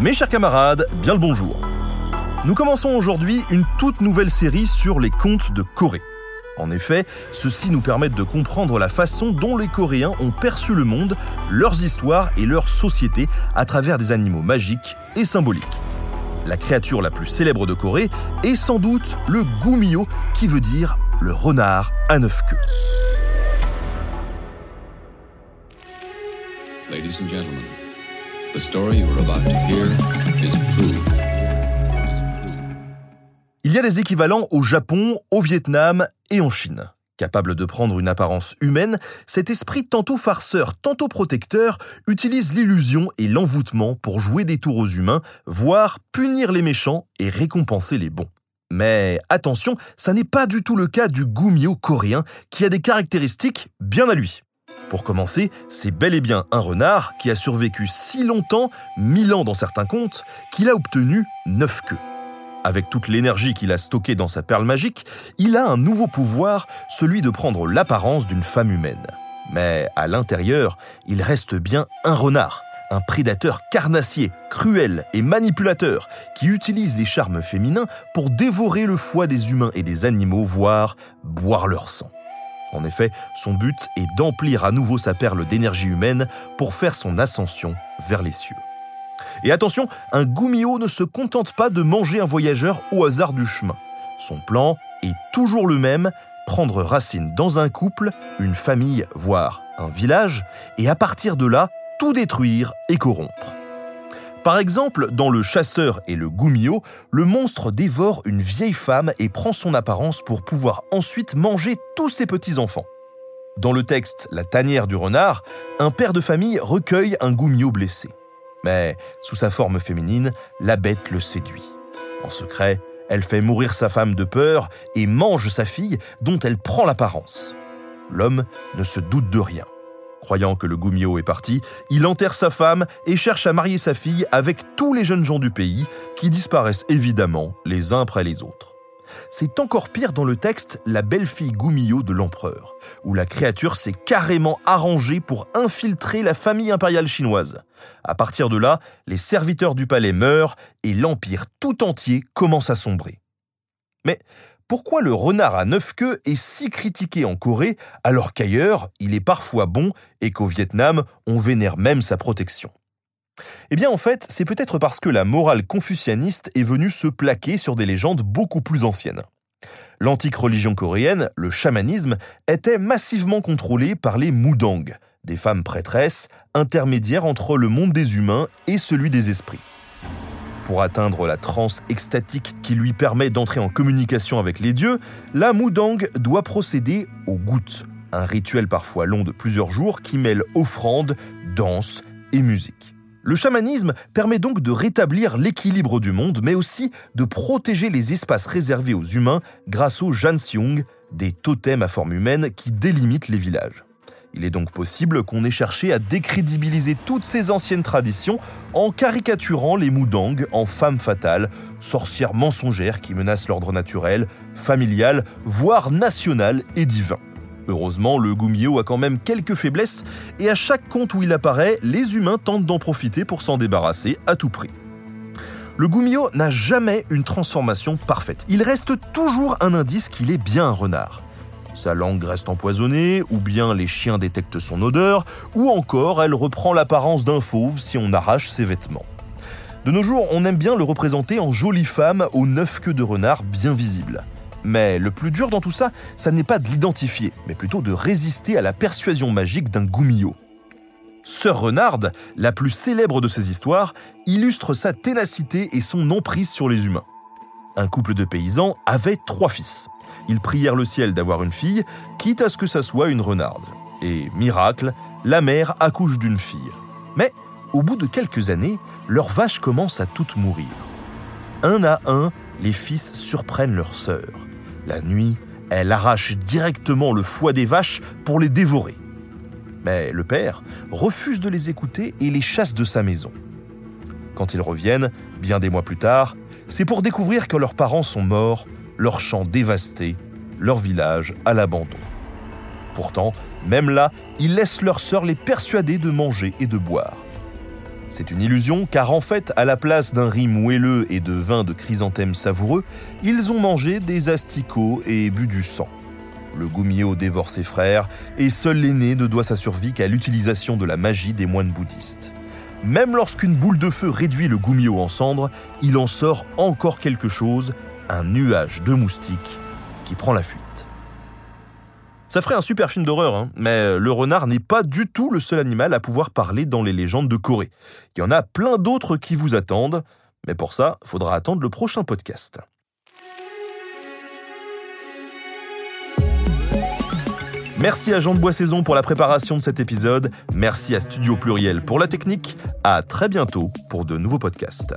Mes chers camarades, bien le bonjour. Nous commençons aujourd'hui une toute nouvelle série sur les contes de Corée. En effet, ceux-ci nous permettent de comprendre la façon dont les Coréens ont perçu le monde, leurs histoires et leur société à travers des animaux magiques et symboliques. La créature la plus célèbre de Corée est sans doute le Gumio, qui veut dire le renard à neuf queues. Ladies and gentlemen, the story you are about to hear is true. Il y a des équivalents au Japon, au Vietnam et en Chine. Capable de prendre une apparence humaine, cet esprit tantôt farceur, tantôt protecteur utilise l'illusion et l'envoûtement pour jouer des tours aux humains, voire punir les méchants et récompenser les bons. Mais attention, ça n'est pas du tout le cas du Gumio coréen qui a des caractéristiques bien à lui. Pour commencer, c'est bel et bien un renard qui a survécu si longtemps, mille ans dans certains contes, qu'il a obtenu neuf queues. Avec toute l'énergie qu'il a stockée dans sa perle magique, il a un nouveau pouvoir, celui de prendre l'apparence d'une femme humaine. Mais à l'intérieur, il reste bien un renard, un prédateur carnassier, cruel et manipulateur, qui utilise les charmes féminins pour dévorer le foie des humains et des animaux, voire boire leur sang. En effet, son but est d'emplir à nouveau sa perle d'énergie humaine pour faire son ascension vers les cieux. Et attention, un Gumio ne se contente pas de manger un voyageur au hasard du chemin. Son plan est toujours le même, prendre racine dans un couple, une famille, voire un village, et à partir de là, tout détruire et corrompre. Par exemple, dans Le Chasseur et le Gumio, le monstre dévore une vieille femme et prend son apparence pour pouvoir ensuite manger tous ses petits-enfants. Dans le texte La tanière du renard, un père de famille recueille un Gumio blessé. Mais sous sa forme féminine, la bête le séduit. En secret, elle fait mourir sa femme de peur et mange sa fille dont elle prend l'apparence. L'homme ne se doute de rien. Croyant que le Gumio est parti, il enterre sa femme et cherche à marier sa fille avec tous les jeunes gens du pays qui disparaissent évidemment les uns après les autres. C'est encore pire dans le texte La belle-fille Gumio de l'empereur, où la créature s'est carrément arrangée pour infiltrer la famille impériale chinoise. À partir de là, les serviteurs du palais meurent et l'empire tout entier commence à sombrer. Mais pourquoi le renard à neuf queues est si critiqué en Corée alors qu'ailleurs il est parfois bon et qu'au Vietnam on vénère même sa protection? Eh bien en fait, c'est peut-être parce que la morale confucianiste est venue se plaquer sur des légendes beaucoup plus anciennes. L'antique religion coréenne, le chamanisme, était massivement contrôlée par les Mudang, des femmes prêtresses, intermédiaires entre le monde des humains et celui des esprits. Pour atteindre la transe extatique qui lui permet d'entrer en communication avec les dieux, la Mudang doit procéder au gouttes, un rituel parfois long de plusieurs jours qui mêle offrandes, danse et musique. Le chamanisme permet donc de rétablir l'équilibre du monde, mais aussi de protéger les espaces réservés aux humains grâce au Janseong, des totems à forme humaine qui délimitent les villages. Il est donc possible qu'on ait cherché à décrédibiliser toutes ces anciennes traditions en caricaturant les Mudang en femmes fatales, sorcières mensongères qui menacent l'ordre naturel, familial, voire national et divin. Heureusement, le Gumio a quand même quelques faiblesses et à chaque conte où il apparaît, les humains tentent d'en profiter pour s'en débarrasser à tout prix. Le Gumio n'a jamais une transformation parfaite. Il reste toujours un indice qu'il est bien un renard. Sa langue reste empoisonnée, ou bien les chiens détectent son odeur, ou encore elle reprend l'apparence d'un fauve si on arrache ses vêtements. De nos jours, on aime bien le représenter en jolie femme aux neuf queues de renard bien visibles. Mais le plus dur dans tout ça, ça n'est pas de l'identifier, mais plutôt de résister à la persuasion magique d'un Gumio. Sœur Renarde, la plus célèbre de ces histoires, illustre sa ténacité et son emprise sur les humains. un couple de paysans avait trois fils. Ils prièrent le ciel d'avoir une fille, quitte à ce que ça soit une renarde. Et miracle, la mère accouche d'une fille. Mais au bout de quelques années, leurs vaches commencent à toutes mourir. Un à un, les fils surprennent leur sœur. La nuit, elle arrache directement le foie des vaches pour les dévorer. Mais le père refuse de les écouter et les chasse de sa maison. Quand ils reviennent, bien des mois plus tard, c'est pour découvrir que leurs parents sont morts, leurs champs dévastés, leur village à l'abandon. Pourtant, même là, ils laissent leur sœur les persuader de manger et de boire. C'est une illusion car en fait, à la place d'un riz moelleux et de vin de chrysanthème savoureux, ils ont mangé des asticots et bu du sang. Le Gumio dévore ses frères et seul l'aîné ne doit sa survie qu'à l'utilisation de la magie des moines bouddhistes. Même lorsqu'une boule de feu réduit le Gumio en cendres, il en sort encore quelque chose, un nuage de moustiques qui prend la fuite. Ça ferait un super film d'horreur, hein, mais le renard n'est pas du tout le seul animal à pouvoir parler dans les légendes de Corée. Il y en a plein d'autres qui vous attendent, mais pour ça, faudra attendre le prochain podcast. Merci à Jean de Boissaison pour la préparation de cet épisode. Merci à Studio Pluriel pour la technique. À très bientôt pour de nouveaux podcasts.